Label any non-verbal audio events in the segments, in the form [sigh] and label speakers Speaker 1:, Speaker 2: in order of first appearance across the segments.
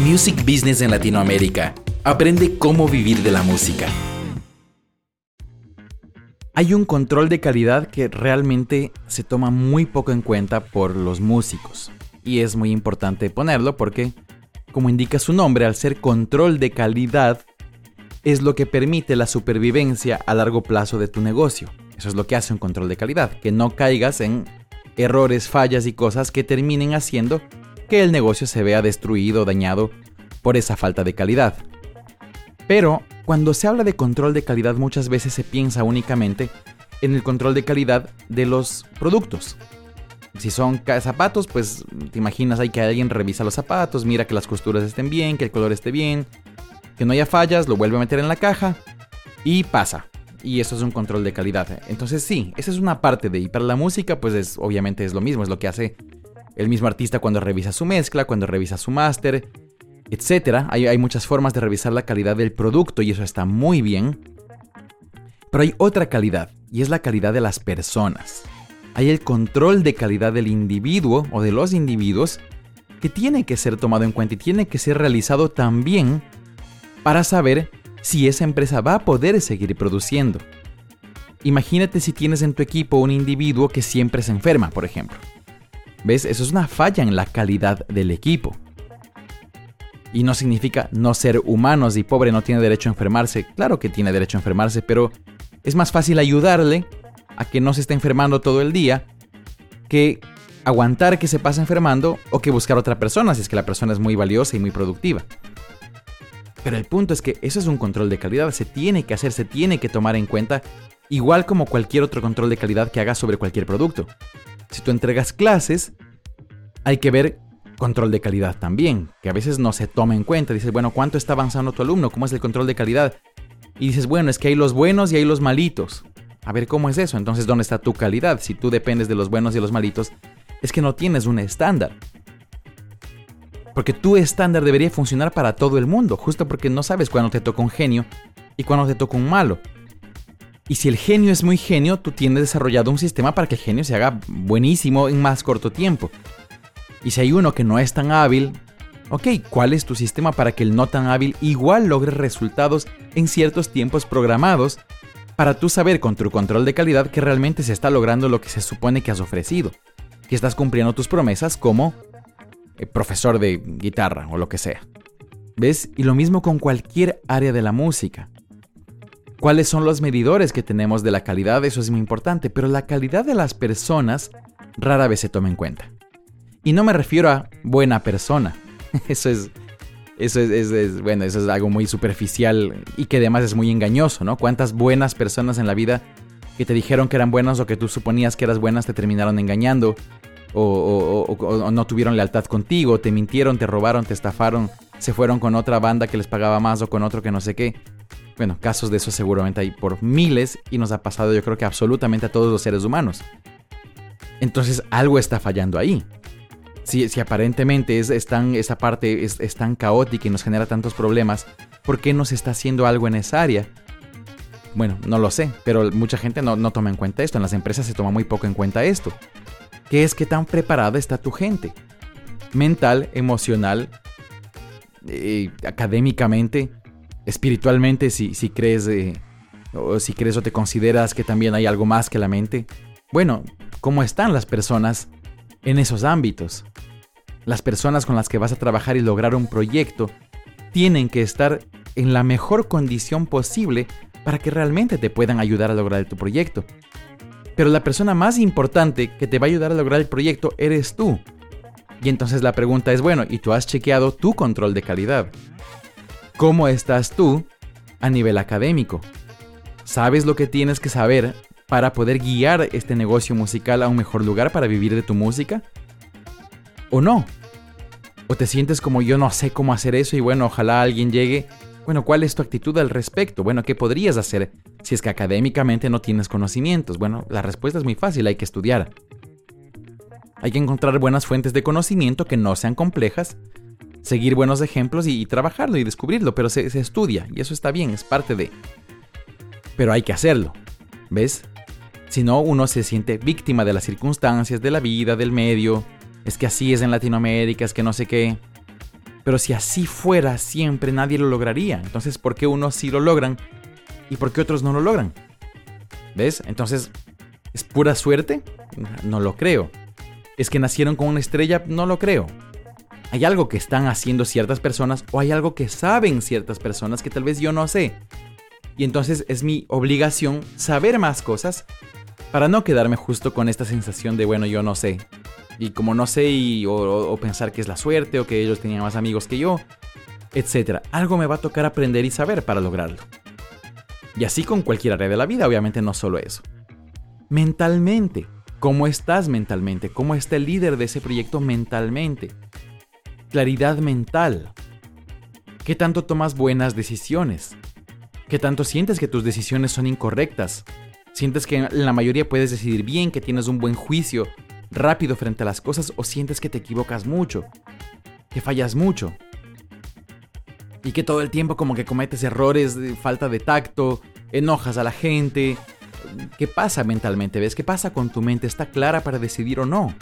Speaker 1: Music Business en Latinoamérica. Aprende cómo vivir de la música.
Speaker 2: Hay un control de calidad que realmente se toma muy poco en cuenta por los músicos. Y es muy importante ponerlo porque, como indica su nombre, al ser control de calidad, es lo que permite la supervivencia a largo plazo de tu negocio. Eso es lo que hace un control de calidad, que no caigas en errores, fallas y cosas que terminen haciendo que el negocio se vea destruido o dañado por esa falta de calidad. Pero cuando se habla de control de calidad muchas veces se piensa únicamente en el control de calidad de los productos. Si son zapatos, pues te imaginas ahí que alguien revisa los zapatos, mira que las costuras estén bien, que el color esté bien, que no haya fallas, lo vuelve a meter en la caja y pasa. Y eso es un control de calidad. Entonces sí, esa es una parte de... Y para la música, pues es, obviamente es lo mismo, es lo que hace el mismo artista cuando revisa su mezcla, cuando revisa su máster, etc. Hay, hay muchas formas de revisar la calidad del producto y eso está muy bien. Pero hay otra calidad, y es la calidad de las personas. Hay el control de calidad del individuo o de los individuos que tiene que ser tomado en cuenta y tiene que ser realizado también para saber si esa empresa va a poder seguir produciendo. Imagínate si tienes en tu equipo un individuo que siempre se enferma, por ejemplo. ¿Ves? Eso es una falla en la calidad del equipo. Y no significa no ser humanos y pobre no tiene derecho a enfermarse. Claro que tiene derecho a enfermarse, pero es más fácil ayudarle a que no se esté enfermando todo el día que aguantar que se pase enfermando o que buscar otra persona si es que la persona es muy valiosa y muy productiva. Pero el punto es que eso es un control de calidad, se tiene que hacer, se tiene que tomar en cuenta, igual como cualquier otro control de calidad que hagas sobre cualquier producto. Si tú entregas clases, hay que ver control de calidad también, que a veces no se toma en cuenta. Dices, bueno, ¿cuánto está avanzando tu alumno? ¿Cómo es el control de calidad? Y dices, bueno, es que hay los buenos y hay los malitos. A ver, ¿cómo es eso? Entonces, ¿dónde está tu calidad? Si tú dependes de los buenos y los malitos, es que no tienes un estándar. Porque tu estándar debería funcionar para todo el mundo, justo porque no sabes cuándo te toca un genio y cuándo te toca un malo. Y si el genio es muy genio, tú tienes desarrollado un sistema para que el genio se haga buenísimo en más corto tiempo. Y si hay uno que no es tan hábil, ok, ¿cuál es tu sistema para que el no tan hábil igual logre resultados en ciertos tiempos programados para tú saber con tu control de calidad que realmente se está logrando lo que se supone que has ofrecido? Que estás cumpliendo tus promesas como eh, profesor de guitarra o lo que sea. ¿Ves? Y lo mismo con cualquier área de la música. ¿Cuáles son los medidores que tenemos de la calidad? Eso es muy importante, pero la calidad de las personas rara vez se toma en cuenta. Y no me refiero a buena persona. [laughs] Eso es, eso es, bueno, eso es algo muy superficial y que además es muy engañoso, ¿no? ¿Cuántas buenas personas en la vida que te dijeron que eran buenas o que tú suponías que eras buenas te terminaron engañando? O, o, no tuvieron lealtad contigo, te mintieron, te robaron, te estafaron, se fueron con otra banda que les pagaba más o con otro que no sé qué. Bueno, casos de eso seguramente hay por miles y nos ha pasado yo creo que absolutamente a todos los seres humanos. Entonces algo está fallando ahí. Si, aparentemente es, esa parte es, tan caótica y nos genera tantos problemas, ¿por qué no se está haciendo algo en esa área? Bueno, no lo sé, pero mucha gente no, toma en cuenta esto. En las empresas se toma muy poco en cuenta esto. ¿Qué es que tan preparada está tu gente? Mental, emocional, eh, académicamente, espiritualmente, si, si crees eh, o si crees o te consideras que también hay algo más que la mente. Bueno, ¿cómo están las personas en esos ámbitos? Las personas con las que vas a trabajar y lograr un proyecto tienen que estar en la mejor condición posible para que realmente te puedan ayudar a lograr tu proyecto. Pero la persona más importante que te va a ayudar a lograr el proyecto eres tú. Y entonces la pregunta es, bueno, ¿y tú has chequeado tu control de calidad? ¿Cómo estás tú a nivel académico? ¿Sabes lo que tienes que saber para poder guiar este negocio musical a un mejor lugar para vivir de tu música? ¿O no? ¿O te sientes como yo no sé cómo hacer eso y bueno, ojalá alguien llegue? Bueno, ¿cuál es tu actitud al respecto? Bueno, ¿qué podrías hacer si es que académicamente no tienes conocimientos? Bueno, la respuesta es muy fácil, hay que estudiar. Hay que encontrar buenas fuentes de conocimiento que no sean complejas seguir buenos ejemplos y, trabajarlo y descubrirlo, pero se, se, estudia y eso está bien, es parte de... Pero hay que hacerlo, ¿ves? Si no, uno se siente víctima de las circunstancias, de la vida, del medio. Es que así es en Latinoamérica, es que no sé qué. Pero si así fuera siempre, nadie lo lograría. Entonces, ¿por qué unos sí lo logran y por qué otros no lo logran? ¿Ves? Entonces, ¿es pura suerte? No lo creo. ¿Es que nacieron con una estrella? No lo creo. Hay algo que están haciendo ciertas personas o hay algo que saben ciertas personas que tal vez yo no sé. Y entonces es mi obligación saber más cosas para no quedarme justo con esta sensación de, bueno, yo no sé. Y como no sé, y, o, pensar que es la suerte, o que ellos tenían más amigos que yo, etc. Algo me va a tocar aprender y saber para lograrlo. Y así con cualquier área de la vida, obviamente no solo eso. Mentalmente, ¿cómo estás mentalmente? ¿Cómo está el líder de ese proyecto mentalmente? Claridad mental. ¿Qué tanto tomas buenas decisiones? ¿Qué tanto sientes que tus decisiones son incorrectas? ¿Sientes que la mayoría puedes decidir bien, que tienes un buen juicio rápido frente a las cosas o sientes que te equivocas mucho, que fallas mucho? Y que todo el tiempo como que cometes errores, falta de tacto, enojas a la gente. ¿Qué pasa mentalmente? ¿Ves? ¿Qué pasa con tu mente? ¿Está clara para decidir o no?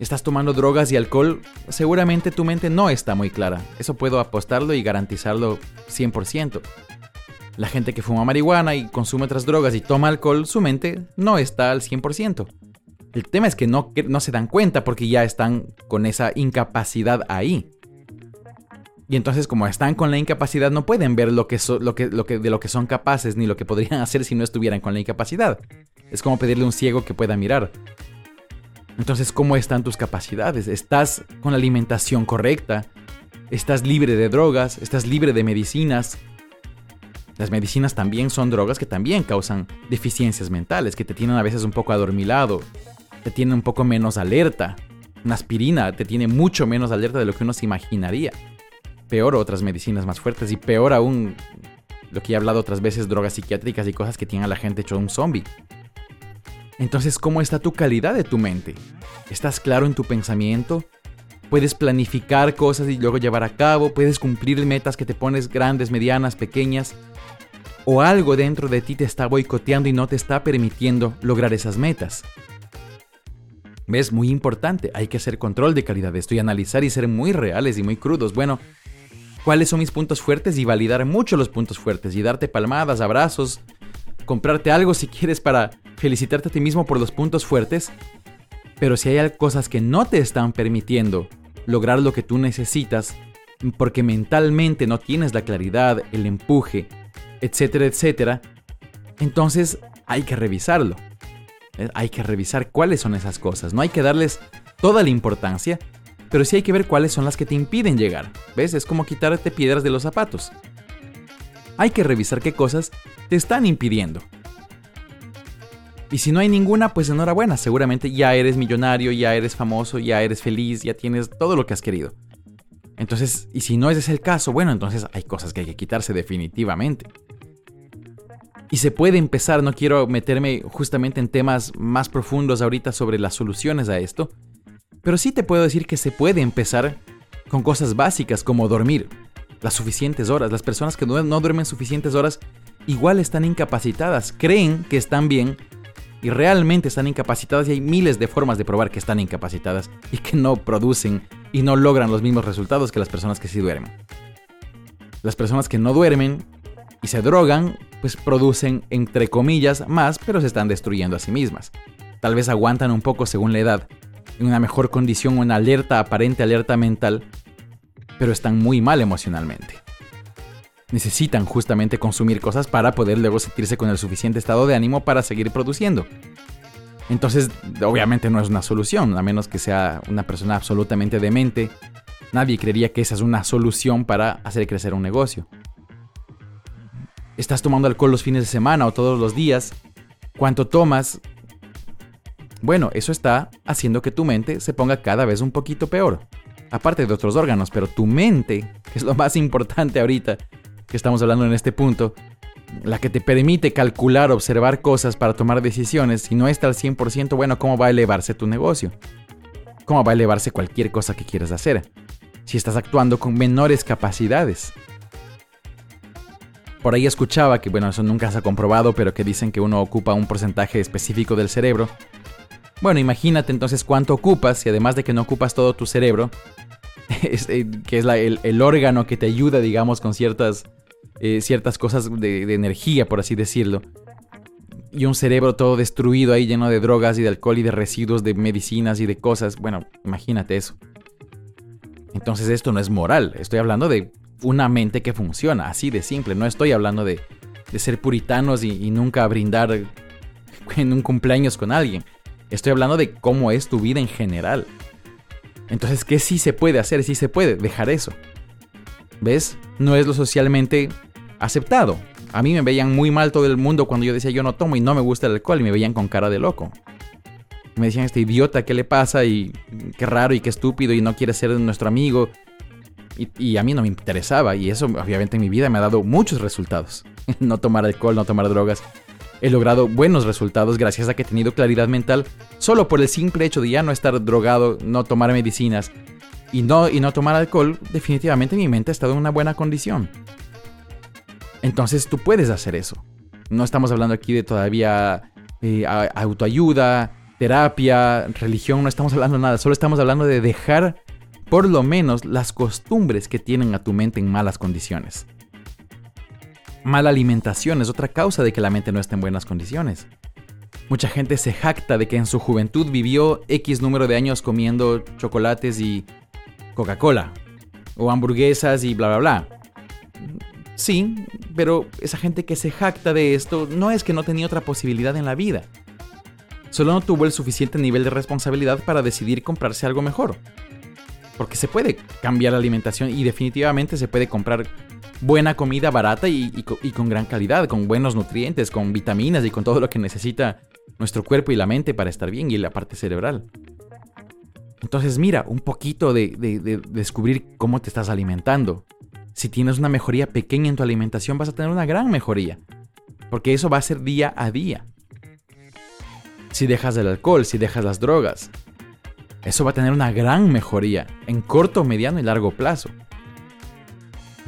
Speaker 2: ¿Estás tomando drogas y alcohol? Seguramente tu mente no está muy clara. Eso puedo apostarlo y garantizarlo 100%. La gente que fuma marihuana y consume otras drogas y toma alcohol, su mente no está al 100%. El tema es que no, no se dan cuenta porque ya están con esa incapacidad ahí. Y entonces como están con la incapacidad no pueden ver lo que, lo que, de lo que son capaces ni lo que podrían [laughs] hacer si no estuvieran con la incapacidad. Es como pedirle a un ciego que pueda mirar. Entonces, ¿cómo están tus capacidades? ¿Estás con la alimentación correcta? ¿Estás libre de drogas? ¿Estás libre de medicinas? Las medicinas también son drogas que también causan deficiencias mentales, que te tienen a veces un poco adormilado, te tienen un poco menos alerta. Una aspirina te tiene mucho menos alerta de lo que uno se imaginaría. Peor otras medicinas más fuertes y peor aún lo que he hablado otras veces, drogas psiquiátricas y cosas que tienen a la gente hecho un zombie. Entonces, ¿cómo está tu calidad de tu mente? ¿Estás claro en tu pensamiento? ¿Puedes planificar cosas y luego llevar a cabo? ¿Puedes cumplir metas que te pones grandes, medianas, pequeñas? o algo dentro de ti te está boicoteando y no te está permitiendo lograr esas metas. ¿Ves? Muy importante, hay que hacer control de calidad de esto y analizar y ser muy reales y muy crudos. Bueno, ¿cuáles son mis puntos fuertes? Y validar mucho los puntos fuertes y darte palmadas, abrazos, comprarte algo si quieres para felicitarte a ti mismo por los puntos fuertes. Pero si hay cosas que no te están permitiendo lograr lo que tú necesitas, porque mentalmente no tienes la claridad, el empuje, etcétera, etcétera, entonces hay que revisarlo. Eh, hay que revisar cuáles son esas cosas. No hay que darles toda la importancia, pero sí hay que ver cuáles son las que te impiden llegar. ¿Ves? Es como quitarte piedras de los zapatos. Hay que revisar qué cosas te están impidiendo. Y si no hay ninguna, pues enhorabuena, seguramente ya eres millonario, ya eres famoso, ya eres feliz, ya tienes todo lo que has querido. Entonces, y si no ese es el caso, bueno, entonces hay cosas que hay que quitarse definitivamente. Y se puede empezar, no quiero meterme justamente en temas más profundos ahorita sobre las soluciones a esto, pero sí te puedo decir que se puede empezar con cosas básicas como dormir, las suficientes horas. Las personas que no, no duermen suficientes horas igual están incapacitadas, creen que están bien y realmente están incapacitadas y hay miles de formas de probar que están incapacitadas y que no producen y no logran los mismos resultados que las personas que sí duermen. Las personas que no duermen y se drogan, pues producen entre comillas más, pero se están destruyendo a sí mismas. Tal vez aguantan un poco según la edad, en una mejor condición, una alerta, aparente alerta mental, pero están muy mal emocionalmente. Necesitan justamente consumir cosas para poder luego sentirse con el suficiente estado de ánimo para seguir produciendo. Entonces, obviamente no es una solución, a menos que sea una persona absolutamente demente. Nadie creería que esa es una solución para hacer crecer un negocio. ¿Estás tomando alcohol los fines de semana o todos los días? ¿Cuánto tomas? Bueno, eso está haciendo que tu mente se ponga cada vez un poquito peor. Aparte de otros órganos, pero tu mente, que es lo más importante ahorita que estamos hablando en este punto, la que te permite calcular, observar cosas para tomar decisiones, si no está al 100%, bueno, ¿cómo va a elevarse tu negocio? ¿Cómo va a elevarse cualquier cosa que quieras hacer? Si estás actuando con menores capacidades. Por ahí escuchaba que, bueno, eso nunca se ha comprobado, pero que dicen que uno ocupa un porcentaje específico del cerebro. Bueno, imagínate entonces cuánto ocupas, y además de que no ocupas todo tu cerebro, [laughs] eh, que es el, órgano que te ayuda, digamos, con ciertas, eh, ciertas cosas de, de energía, por así decirlo. Y un cerebro todo destruido ahí, lleno de drogas y de alcohol y de residuos de medicinas y de cosas. Bueno, imagínate eso. Entonces esto no es moral, estoy hablando de una mente que funciona, así de simple. No estoy hablando de, ser puritanos y, nunca brindar en un cumpleaños con alguien. Estoy hablando de cómo es tu vida en general. Entonces, ¿qué sí se puede hacer? Sí se puede dejar eso. ¿Ves? No es lo socialmente aceptado. A mí me veían muy mal todo el mundo cuando yo decía yo no tomo y no me gusta el alcohol y me veían con cara de loco. Me decían este idiota, ¿qué le pasa? Y qué raro y qué estúpido y no quiere ser nuestro amigo. Y, a mí no me interesaba y eso obviamente en mi vida me ha dado muchos resultados. [laughs] no tomar alcohol, no tomar drogas. He logrado buenos resultados gracias a que he tenido claridad mental solo por el simple hecho de ya no estar drogado, no tomar medicinas y no, y no tomar alcohol. Definitivamente mi mente ha estado en una buena condición. Entonces tú puedes hacer eso. No estamos hablando aquí de todavía eh, autoayuda, terapia, religión, no estamos hablando de nada, solo estamos hablando de dejar por lo menos las costumbres que tienen a tu mente en malas condiciones. Mala alimentación es otra causa de que la mente no esté en buenas condiciones. Mucha gente se jacta de que en su juventud vivió X número de años comiendo chocolates y Coca-Cola, o hamburguesas y bla bla bla. Sí, pero esa gente que se jacta de esto no es que no tenía otra posibilidad en la vida. Solo no tuvo el suficiente nivel de responsabilidad para decidir comprarse algo mejor. Porque se puede cambiar la alimentación y definitivamente se puede comprar buena comida barata y, con gran calidad, con buenos nutrientes, con vitaminas y con todo lo que necesita nuestro cuerpo y la mente para estar bien y la parte cerebral. Entonces mira, un poquito de, de, descubrir cómo te estás alimentando. Si tienes una mejoría pequeña en tu alimentación vas a tener una gran mejoría. Porque eso va a ser día a día. Si dejas el alcohol, si dejas las drogas, eso va a tener una gran mejoría en corto, mediano y largo plazo.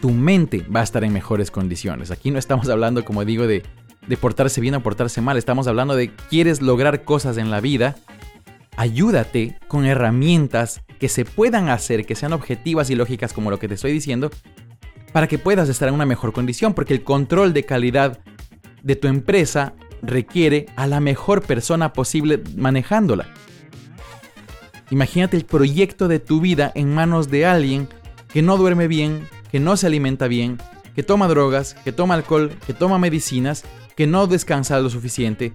Speaker 2: Tu mente va a estar en mejores condiciones. Aquí no estamos hablando, como digo, de, de portarse bien o portarse mal. Estamos hablando de quieres lograr cosas en la vida. Ayúdate con herramientas que se puedan hacer, que sean objetivas y lógicas como lo que te estoy diciendo, para que puedas estar en una mejor condición, porque el control de calidad de tu empresa requiere a la mejor persona posible manejándola. Imagínate el proyecto de tu vida en manos de alguien que no duerme bien, que no se alimenta bien, que toma drogas, que toma alcohol, que toma medicinas, que no descansa lo suficiente.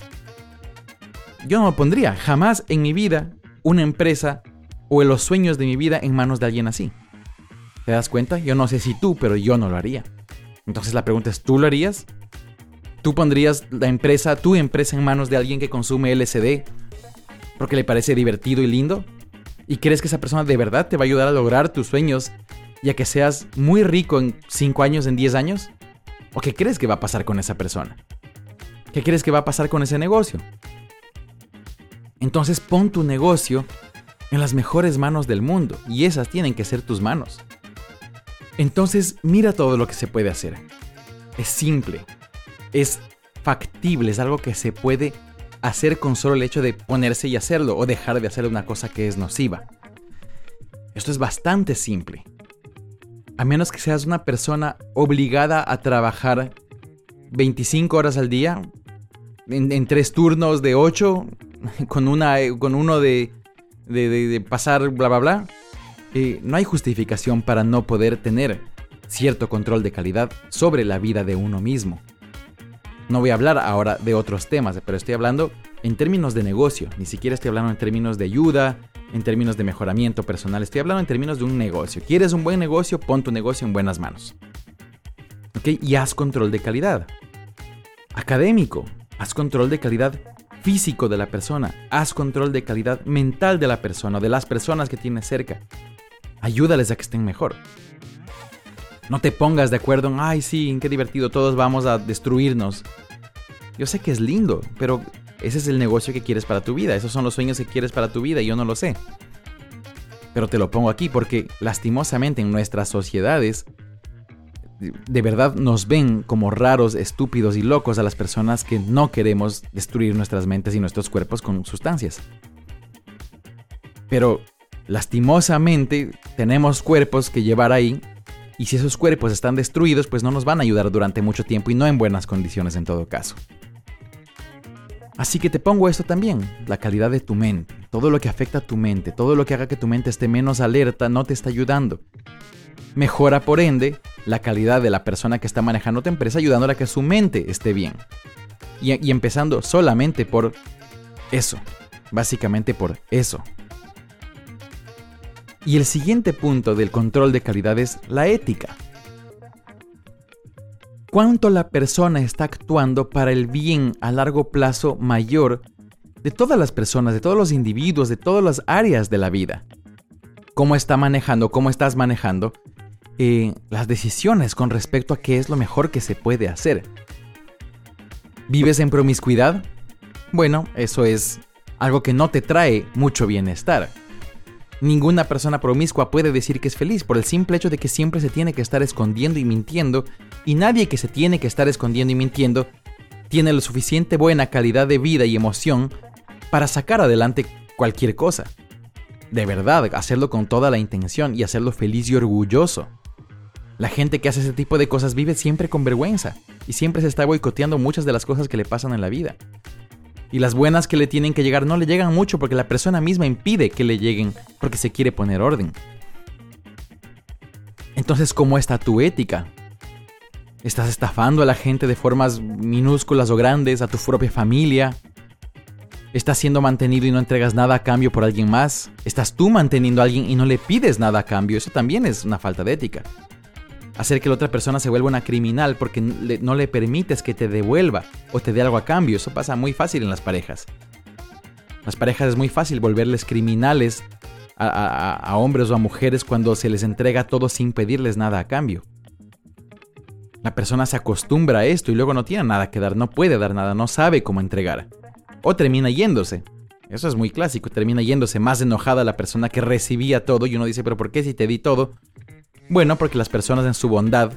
Speaker 2: Yo no pondría jamás en mi vida una empresa o en los sueños de mi vida en manos de alguien así. ¿Te das cuenta? Yo no sé si tú, pero yo no lo haría. Entonces la pregunta es, ¿tú lo harías? ¿Tú pondrías la empresa, tu empresa en manos de alguien que consume LSD porque le parece divertido y lindo? ¿Y crees que esa persona de verdad te va a ayudar a lograr tus sueños y a que seas muy rico en 5 años, en 10 años? ¿O qué crees que va a pasar con esa persona? ¿Qué crees que va a pasar con ese negocio? Entonces pon tu negocio en las mejores manos del mundo y esas tienen que ser tus manos. Entonces mira todo lo que se puede hacer. Es simple, es factible, es algo que se puede hacer con solo el hecho de ponerse y hacerlo o dejar de hacer una cosa que es nociva. Esto es bastante simple. A menos que seas una persona obligada a trabajar 25 horas al día, en, tres turnos de 8, [laughs] con, una, con uno de, de, pasar bla bla bla, eh, no hay justificación para no poder tener cierto control de calidad sobre la vida de uno mismo. No voy a hablar ahora de otros temas, pero estoy hablando en términos de negocio. Ni siquiera estoy hablando en términos de ayuda, en términos de mejoramiento personal. Estoy hablando en términos de un negocio. ¿Quieres un buen negocio? Pon tu negocio en buenas manos. Y haz control de calidad. Académico. Haz control de calidad físico de la persona. Haz control de calidad mental de la persona, de las personas que tienes cerca. Ayúdales a que estén mejor. No te pongas de acuerdo en, ay, sí, qué divertido, todos vamos a destruirnos. Yo sé que es lindo, pero ese es el negocio que quieres para tu vida, esos son los sueños que quieres para tu vida y yo no lo sé. Pero te lo pongo aquí porque lastimosamente en nuestras sociedades de verdad nos ven como raros, estúpidos y locos a las personas que no queremos destruir nuestras mentes y nuestros cuerpos con sustancias. Pero lastimosamente tenemos cuerpos que llevar ahí y si esos cuerpos están destruidos, pues no nos van a ayudar durante mucho tiempo y no en buenas condiciones en todo caso. Así que te pongo esto también, la calidad de tu mente, todo lo que afecta a tu mente, todo lo que haga que tu mente esté menos alerta, no te está ayudando. Mejora por ende la calidad de la persona que está manejando tu empresa ayudándola a que su mente esté bien. Y, empezando solamente por eso, básicamente por eso. Y el siguiente punto del control de calidad es la ética. ¿Cuánto la persona está actuando para el bien a largo plazo mayor de todas las personas, de todos los individuos, de todas las áreas de la vida? ¿Cómo está manejando, cómo estás manejando eh, las decisiones con respecto a qué es lo mejor que se puede hacer? ¿Vives en promiscuidad? Bueno, eso es algo que no te trae mucho bienestar. Ninguna persona promiscua puede decir que es feliz por el simple hecho de que siempre se tiene que estar escondiendo y mintiendo, y nadie que se tiene que estar escondiendo y mintiendo tiene lo suficiente buena calidad de vida y emoción para sacar adelante cualquier cosa. De verdad, hacerlo con toda la intención y hacerlo feliz y orgulloso. La gente que hace ese tipo de cosas vive siempre con vergüenza y siempre se está boicoteando muchas de las cosas que le pasan en la vida. Y las buenas que le tienen que llegar no le llegan mucho porque la persona misma impide que le lleguen porque se quiere poner orden. Entonces, ¿cómo está tu ética? ¿Estás estafando a la gente de formas minúsculas o grandes, a tu propia familia? ¿Estás siendo mantenido y no entregas nada a cambio por alguien más? ¿Estás tú manteniendo a alguien y no le pides nada a cambio? Eso también es una falta de ética hacer que la otra persona se vuelva una criminal porque no le permites que te devuelva o te dé algo a cambio. Eso pasa muy fácil en las parejas. Las parejas es muy fácil volverles criminales a, hombres o a mujeres cuando se les entrega todo sin pedirles nada a cambio. La persona se acostumbra a esto y luego no tiene nada que dar, no puede dar nada, no sabe cómo entregar. O termina yéndose. Eso es muy clásico, termina yéndose más enojada la persona que recibía todo y uno dice, pero ¿por qué si te di todo bueno, porque las personas en su bondad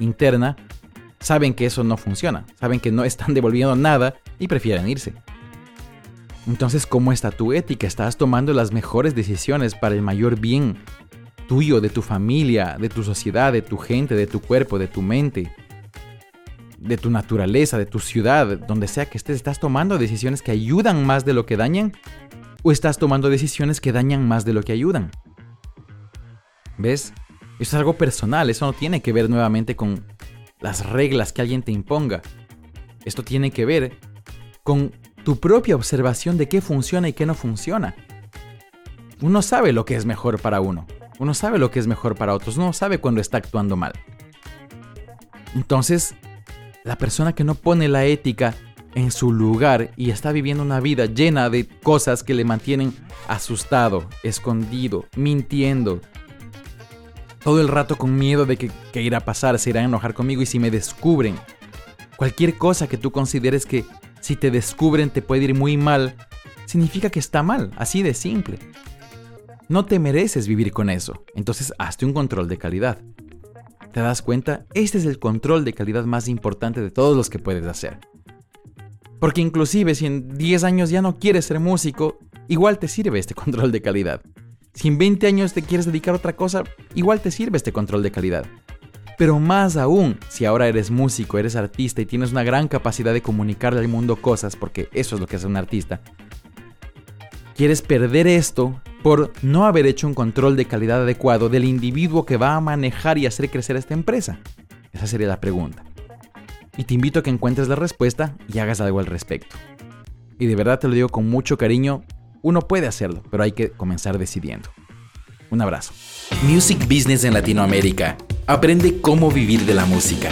Speaker 2: interna saben que eso no funciona, saben que no están [laughs] devolviendo nada y prefieren irse. Entonces, ¿cómo está tu ética? ¿Estás tomando las mejores decisiones para el mayor bien tuyo, de tu familia, de tu sociedad, de tu gente, de tu cuerpo, de tu mente, de tu naturaleza, de tu ciudad, donde sea que estés? ¿Estás tomando decisiones que ayudan más de lo que dañan? ¿O estás tomando decisiones que dañan más de lo que ayudan? ¿Ves? Eso es algo personal, eso no tiene que ver nuevamente con las reglas que alguien te imponga. Esto tiene que ver con tu propia observación de qué funciona y qué no funciona. Uno sabe lo que es mejor para uno, uno sabe lo que es mejor para otros, uno sabe cuando está actuando mal. Entonces, la persona que no pone la ética en su lugar y está viviendo una vida llena de cosas que le mantienen asustado, escondido, mintiendo, todo el rato con miedo de que, qué irá a pasar, se irán a enojar conmigo y si me descubren. Cualquier cosa que tú consideres que si te descubren te puede ir muy mal, significa que está mal, así de simple. No te mereces vivir con eso, entonces hazte un control de calidad. ¿Te das cuenta? Este es el control de calidad más importante de todos los que puedes hacer. Porque inclusive si en 10 años ya no quieres ser músico, igual te sirve este [laughs] control de calidad. Si en 20 años te quieres dedicar a otra cosa, igual te sirve este control de calidad. Pero más aún, si ahora eres músico, eres artista y tienes una gran capacidad de comunicarle al mundo cosas, porque eso es lo que hace un artista, quieres perder esto por no haber hecho un control de calidad adecuado del individuo que va a manejar y hacer crecer esta empresa. Esa sería la pregunta. Y te invito a que encuentres la respuesta y hagas algo al respecto. Y de verdad te lo digo con mucho cariño, uno puede hacerlo, pero hay que comenzar decidiendo. Un abrazo.
Speaker 1: Music Business en Latinoamérica. Aprende cómo vivir de la música.